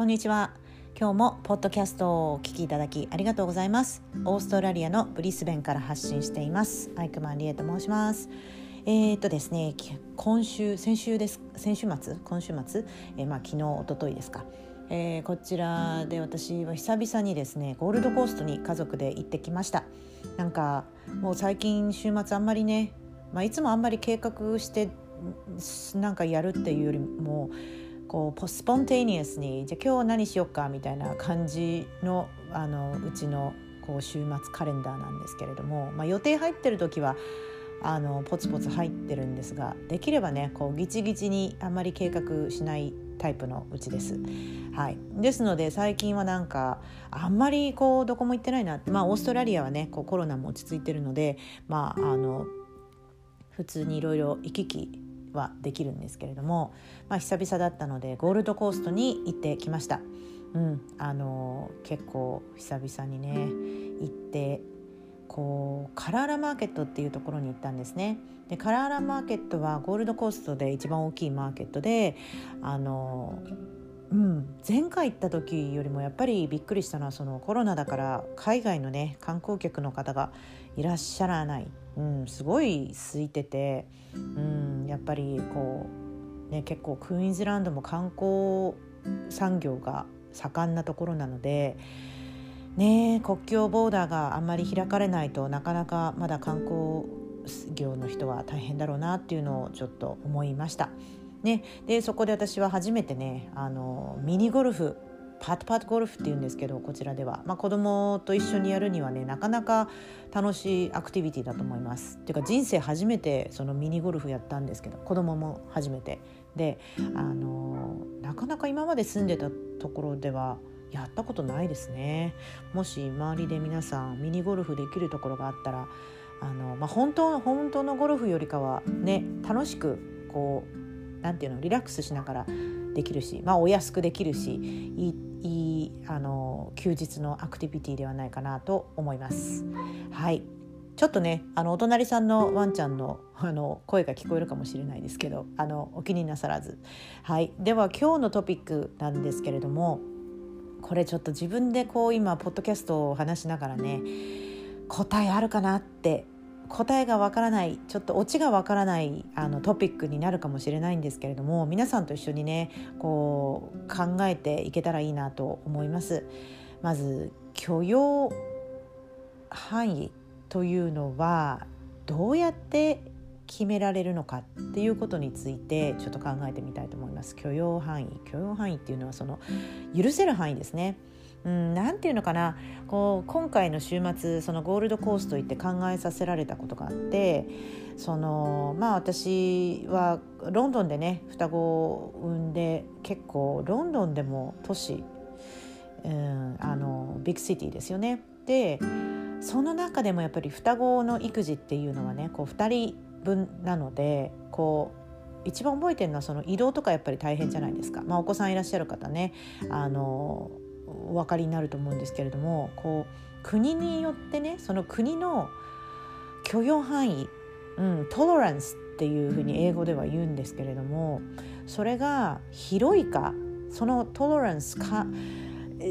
こんにちは。今日もポッドキャストをお聞きいただきありがとうございます。オーストラリアのブリスベンから発信しています。アイクマンリエと申します。えー、っとですね今週先週です。先週末？今週末、えー、まあ昨日一昨日ですか。えー、こちらで私は久々にですねゴールドコーストに家族で行ってきました。なんかもう最近週末あんまりね、まあ、いつもあんまり計画してなんかやるっていうよりもこうポスポンテイニアスにじゃあ今日何しよっかみたいな感じのあのうちのこう週末カレンダーなんですけれども、まあ、予定入ってる時はあのポツポツ入ってるんですができればねこうギチギチにあんまり計画しないタイプのうちです。はい、ですので最近はなんかあんまりこうどこも行ってないなってまあオーストラリアはねこうコロナも落ち着いてるのでまああの普通にいろいろ行き来はできるんですけれども、まあ、久々だったのでゴールドコーストに行ってきました。うん、あの結構久々にね行ってこうカラーラマーケットっていうところに行ったんですね。でカラーラマーケットはゴールドコーストで一番大きいマーケットであのうん、前回行った時よりもやっぱりびっくりしたのはそのコロナだから海外のね観光客の方がいらっしゃらない、うん、すごい空いてて、うん、やっぱりこう、ね、結構クイーンズランドも観光産業が盛んなところなので。ね、国境ボーダーがあんまり開かれないとなかなかまだ観光業の人は大変だろうなっていうのをちょっと思いました。ね、でそこで私は初めてねあのミニゴルフパートパートゴルフっていうんですけどこちらでは、まあ、子供と一緒にやるにはねなかなか楽しいアクティビティだと思います。っていうか人生初めてそのミニゴルフやったんですけど子供も初めてであのなかなか今まで住んでたところではやったことないですね。もし周りで皆さんミニゴルフできるところがあったらあの、まあ、本当の本当のゴルフよりかはね楽しくこうなんていうのリラックスしながらできるし、まあ、お安くできるしいいあの休日のアクティビティではないかなと思います。はいちょっとねあのお隣さんのワンちゃんのあの声が聞こえるかもしれないですけどあのお気になさらず。はい、では今日のトピックなんですけれどもこれちょっと自分でこう今ポッドキャストを話しながらね答えあるかなって答えがわからないちょっとオチがわからないあのトピックになるかもしれないんですけれども皆さんと一緒にねこう考えていけたらいいなと思います。まず許容範囲というのはどうやって決められるのかっていうことについてちょっと考えてみたいと思います。許容範囲許容範囲っていうのはその許せる範囲ですね。うん、なんていうのかなこう今回の週末そのゴールドコースト行って考えさせられたことがあってそのまあ私はロンドンでね双子を産んで結構ロンドンでも都市、うん、あのビッグシティですよね。でその中でもやっぱり双子の育児っていうのはねこう2人分なのでこう一番覚えてるのはその移動とかやっぱり大変じゃないですか、まあ、お子さんいらっしゃる方ねあのお分かりになると思うんですけれどもこう国によってねその国の許容範囲、うん、トロランスっていうふうに英語では言うんですけれどもそれが広いかそのトロランスか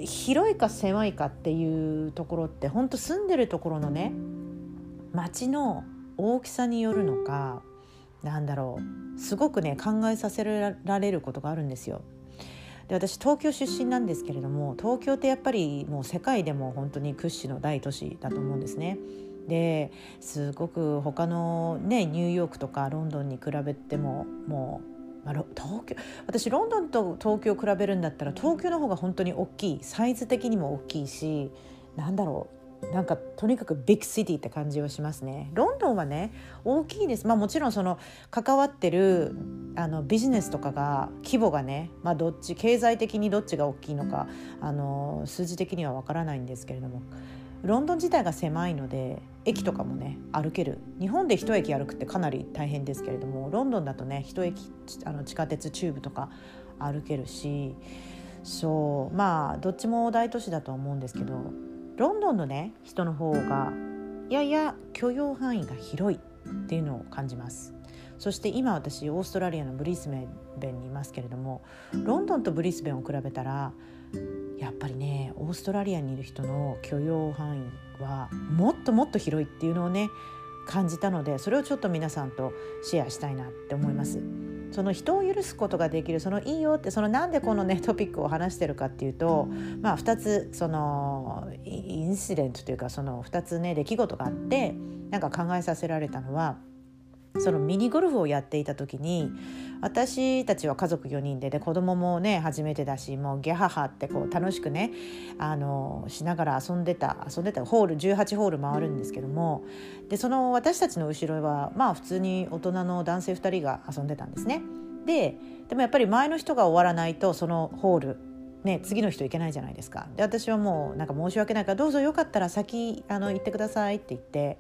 広いか狭いかっていうところって本当住んでるところのね町の大きさによるのかなんだろうすごくね考えさせられることがあるんですよ。で私東京出身なんですけれども東京ってやっぱりもう世界でも本当に屈指の大都市だと思うんですね。ですごく他のねニューヨークとかロンドンに比べてももう、まあ、東京私ロンドンと東京を比べるんだったら東京の方が本当に大きいサイズ的にも大きいしなんだろうなんかとにかくビッグシティって感じはしますね。ロンドンはね大きいです。まあもちろんその関わってるあのビジネスとかが規模がね、まあどっち経済的にどっちが大きいのかあの数字的にはわからないんですけれども。ロンドン自体が狭いので駅とかもね歩ける日本で一駅歩くってかなり大変ですけれどもロンドンだとね一駅あの地下鉄チューブとか歩けるしそうまあどっちも大都市だと思うんですけどロンドンのね人の方がやや許容範囲が広いっていうのを感じますそして今私オーストラリアのブリスベンにいますけれどもロンドンとブリスベンを比べたらやっぱりねオーストラリアにいる人の許容範囲はもっともっと広いっていうのをね感じたのでそれをちょっと皆さんとシェアしたいなって思います。その人を許すことができるそのいいよってそのなんでこのねトピックを話してるかっていうと、まあ、2つそのインシデントというかその2つね出来事があってなんか考えさせられたのはそのミニゴルフをやっていた時に私たちは家族4人でで子供もね初めてだしもうギャハハってこう楽しくねあのしながら遊んでた遊んでたホール18ホール回るんですけどもでその私たちの後ろはまあ普通に大人の男性2人が遊んでたんですね。ででもやっぱり前の人が終わらないとそのホールね、次の人行けないじゃないですかで私はもうなんか申し訳ないからどうぞよかったら先あの行ってくださいって言って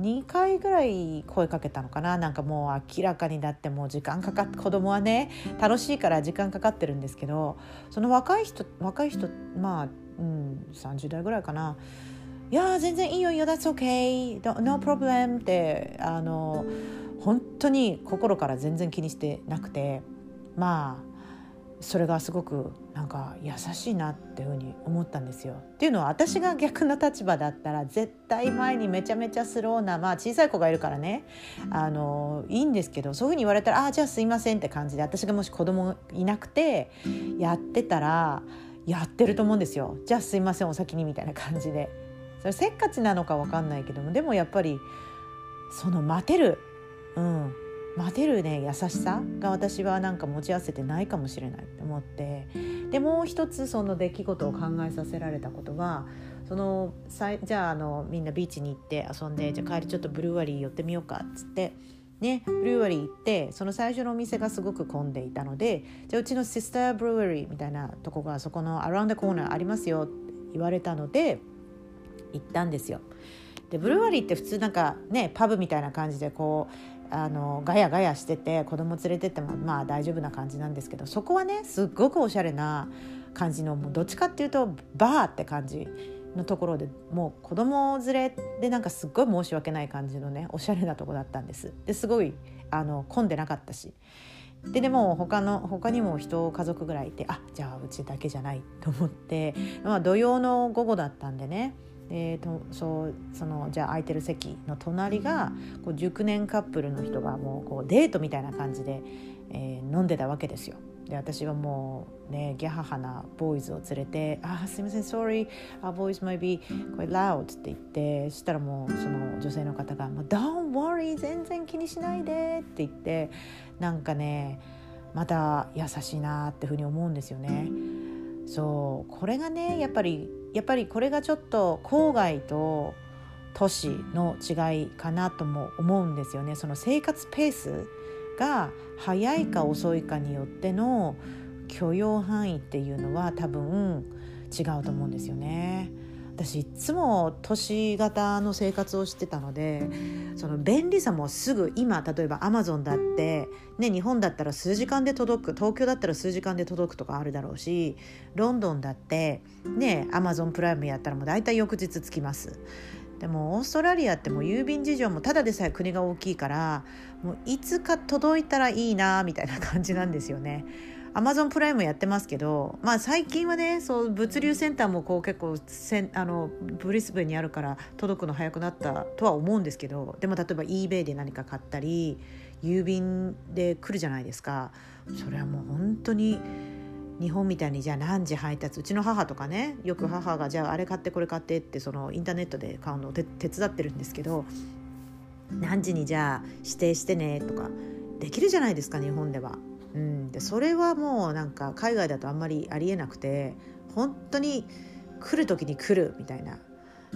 2回ぐらい声かけたのかな。なんかもう明らかになってもう時間かかって子供はね楽しいから時間かかってるんですけどその若い人若い人まあ、うん、30代ぐらいかな「いや全然いいよいいよ That's okay no problem」ってあの本当に心から全然気にしてなくて。まあそれがすごくなんか優しいなっていうふうに思ったんですよ。っていうのは私が逆の立場だったら絶対前にめちゃめちゃスローなまあ小さい子がいるからねあのいいんですけどそういうふうに言われたら「ああじゃあすいません」って感じで私がもし子供いなくてやってたらやってると思うんですよ。じゃあすいませんお先にみたいな感じで。それせっかちなのか分かんないけどもでもやっぱりその待てる、うん、待てるね優しさが私はなんか持ち合わせてないかもしれないって思ってでもう一つその出来事を考えさせられたことはそのさじゃああのみんなビーチに行って遊んでじゃあ帰りちょっとブルーワリー寄ってみようかっつって。ね、ブルーワリー行ってその最初のお店がすごく混んでいたのでじゃあうちのシスターブルーワリーみたいなとこがそこのアラウンドコーナーありますよって言われたので行ったんですよ。でブルーワリーって普通なんかねパブみたいな感じでこうあのガヤガヤしてて子供連れてってもまあ大丈夫な感じなんですけどそこはねすっごくおしゃれな感じのもうどっちかっていうとバーって感じのところでもう子供連れでなんかすっごい申し訳ない感じのねおしゃれなとこだったんです。ですごいあの混んでなかったし。ででも他の他にも人家族ぐらいいてあじゃあうちだけじゃないと思って、まあ、土曜の午後だったんでねでとそうそのじゃあ空いてる席の隣がこう熟年カップルの人がもうこうデートみたいな感じで、えー、飲んでたわけですよ。で私はもうねギャハハなボーイズを連れて「あすいません sorry our boys might be quite loud」って言ってそしたらもうその女性の方が「もう Don't worry 全然気にしないで」って言ってなんかねまた優しいなってふうに思うんですよね。そうこれがねやっぱりやっぱりこれがちょっと郊外と都市の違いかなとも思うんですよね。その生活ペースが早いか遅いかによっての許容範囲っていうのは多分違うと思うんですよね。私いつも都市型の生活をしてたのでその便利さもすぐ今例えばアマゾンだって、ね、日本だったら数時間で届く東京だったら数時間で届くとかあるだろうしロンドンだってねアマゾンプライムやったらもう大体翌日着きます。でもオーストラリアってもう郵便事情もただでさえ国が大きいからもういつか届いたらいいなみたいな感じなんですよね。アマゾンプライムやってますけど、まあ、最近はねそう物流センターもこう結構せんあのブリスベンにあるから届くの早くなったとは思うんですけどでも例えば eBay で何か買ったり郵便で来るじゃないですかそれはもう本当に日本みたいにじゃあ何時配達うちの母とかねよく母がじゃああれ買ってこれ買ってってそのインターネットで買うのを手伝ってるんですけど何時にじゃあ指定してねとかできるじゃないですか日本では。うん、でそれはもうなんか海外だとあんまりありえなくて本当に来る時に来るみたいな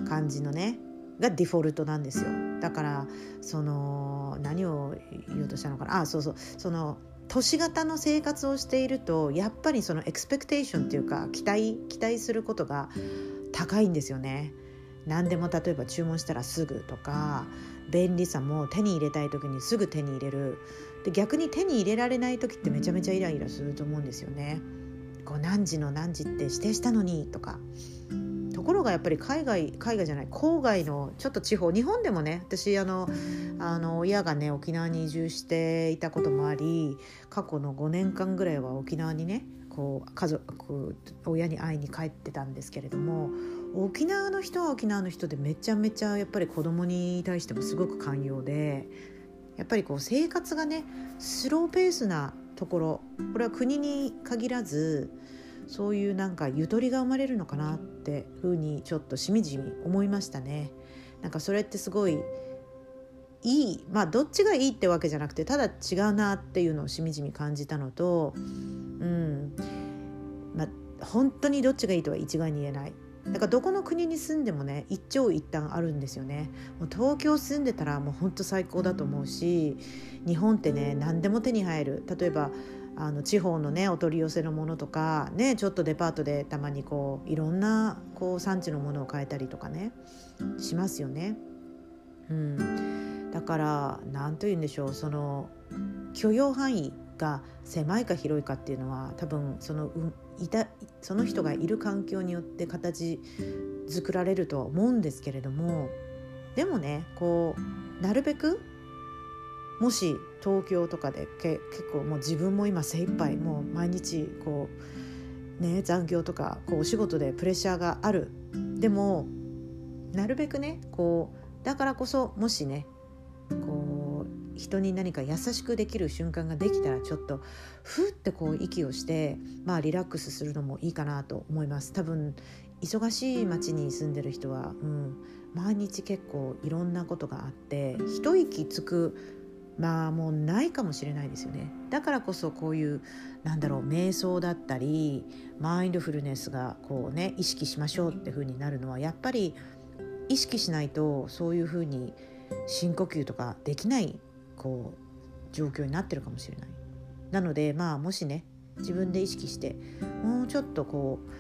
感じのねがデフォルトなんですよ。だからその何を言おうとしたのかな。あそうそう。その都市型の生活をしているとやっぱりそのエクスペクテーションっていうか期待期待することが高いんですよね。何でも例えば注文したらすぐとか便利さも手に入れたい時にすぐ手に入れるで逆に手に入れられない時ってめちゃめちゃイライラすると思うんですよね。こう何時の何時って指定したのにとかところがやっぱり海外海外じゃない郊外のちょっと地方日本でもね私あのあの親がね沖縄に移住していたこともあり過去の5年間ぐらいは沖縄にねこう家族親に会いに帰ってたんですけれども沖縄の人は沖縄の人でめちゃめちゃやっぱり子供に対してもすごく寛容でやっぱりこう生活がねスローペースなところこれは国に限らずそういうなんかゆとりが生まれるのかなってふうにちょっとしみじみ思いましたね。なんかそれってすごいいいまあどっちがいいってわけじゃなくてただ違うなっていうのをしみじみ感じたのとうんまあ本当にどっちがいいとは一概に言えないだからどこの国に住んでもね一長一短あるんですよね。もう東京住んでたらもう本当最高だと思うし日本ってね何でも手に入る。例えばあの地方のねお取り寄せのものとかねちょっとデパートでたまにこういろんなこう産地のものを買えたりとかねしますよね。うん、だから何と言うんでしょうその許容範囲が狭いか広いかっていうのは多分そのいたその人がいる環境によって形作られるとは思うんですけれどもでもねこうなるべくもし東京とかでけ結構もう自分も今精一杯もう毎日こうね残業とかこうお仕事でプレッシャーがある。でもなるべくねこうだからこそもしね人に何か優しくできる瞬間ができたらちょっとふってこう息をしてまあリラックスするのもいいかなと思います。多分忙しい町に住んでる人は、うん、毎日結構いろんなことがあって一息つくまあもうないかもしれないですよね。だからこそこういうなんだろう瞑想だったりマインドフルネスがこうね意識しましょうって風になるのはやっぱり意識しないとそういう風に深呼吸とかできないこう状況になってるかもしれない。なのでまあもしね自分で意識してもうちょっとこう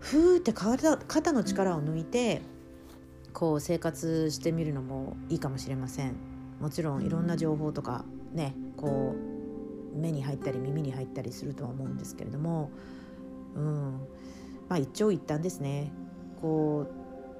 ふーって肩肩の力を抜いてこう生活してみるのもいいかもしれません。もちろんいろんな情報とかねこう目に入ったり耳に入ったりするとは思うんですけれども、うんまあ、一長一短ですね。こ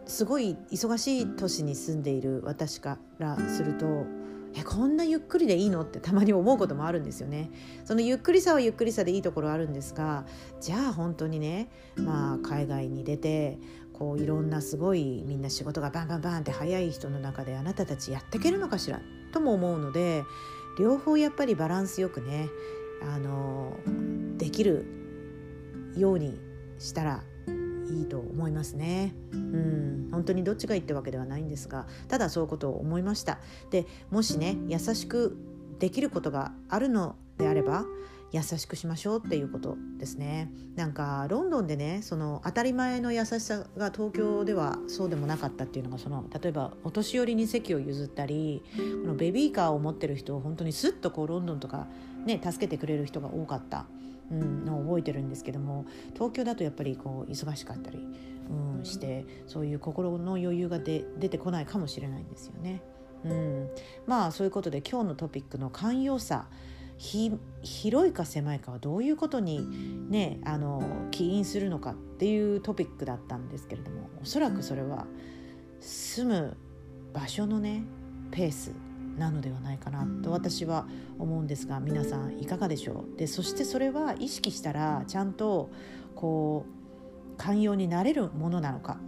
うすごい忙しい都市に住んでいる私からするとえこんなゆっくりでいいの？ってたまに思うこともあるんですよね。そのゆっくりさはゆっくりさでいいところあるんですがじゃあ本当にね、まあ、海外に出てこういろんなすごいみんな仕事がバンバンバンって早い人の中であなたたちやっていけるのかしら？とも思うので両方やっぱりバランスよくねあのできるようにしたらいいと思いますね。うん本当にどっちがいいってわけではないんですがただそういうことを思いました。でもしね優しくできることがあるのであれば優しくしましょうっていうことですねなんかロンドンでねその当たり前の優しさが東京ではそうでもなかったっていうのがその例えばお年寄りに席を譲ったりこのベビーカーを持ってる人を本当にスッとこうロンドンとかね助けてくれる人が多かったうん、のを覚えてるんですけども東京だとやっぱりこう忙しかったり、うん、してそういう心の余裕がで出てこないかもしれないんですよね。うん、まあそういうことで今日のトピックの寛容さ広いか狭いかはどういうことにねあの起因するのかっていうトピックだったんですけれどもおそらくそれは住む場所のねペースなのではないかなと私は思うんですが皆さんいかがでしょう？でそしてそれは意識したらちゃんとこう寛容になれるものなのか？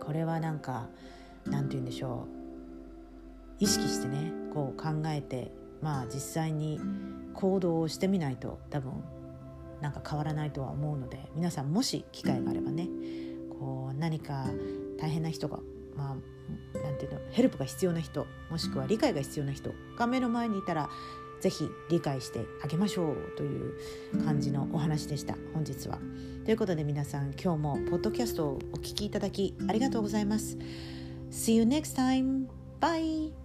これはなんか何て言うんでしょう？意識してねこう考えてまあ実際に行動をしてみないと多分なんか変わらないとは思うので皆さんもし機会があればねこう何か大変な人がまあ、なんていうのヘルプが必要な人もしくは理解が必要な人が目の前にいたら是非理解してあげましょうという感じのお話でした本日は。ということで皆さん今日もポッドキャストをお聴きいただきありがとうございます。See you next time. Bye!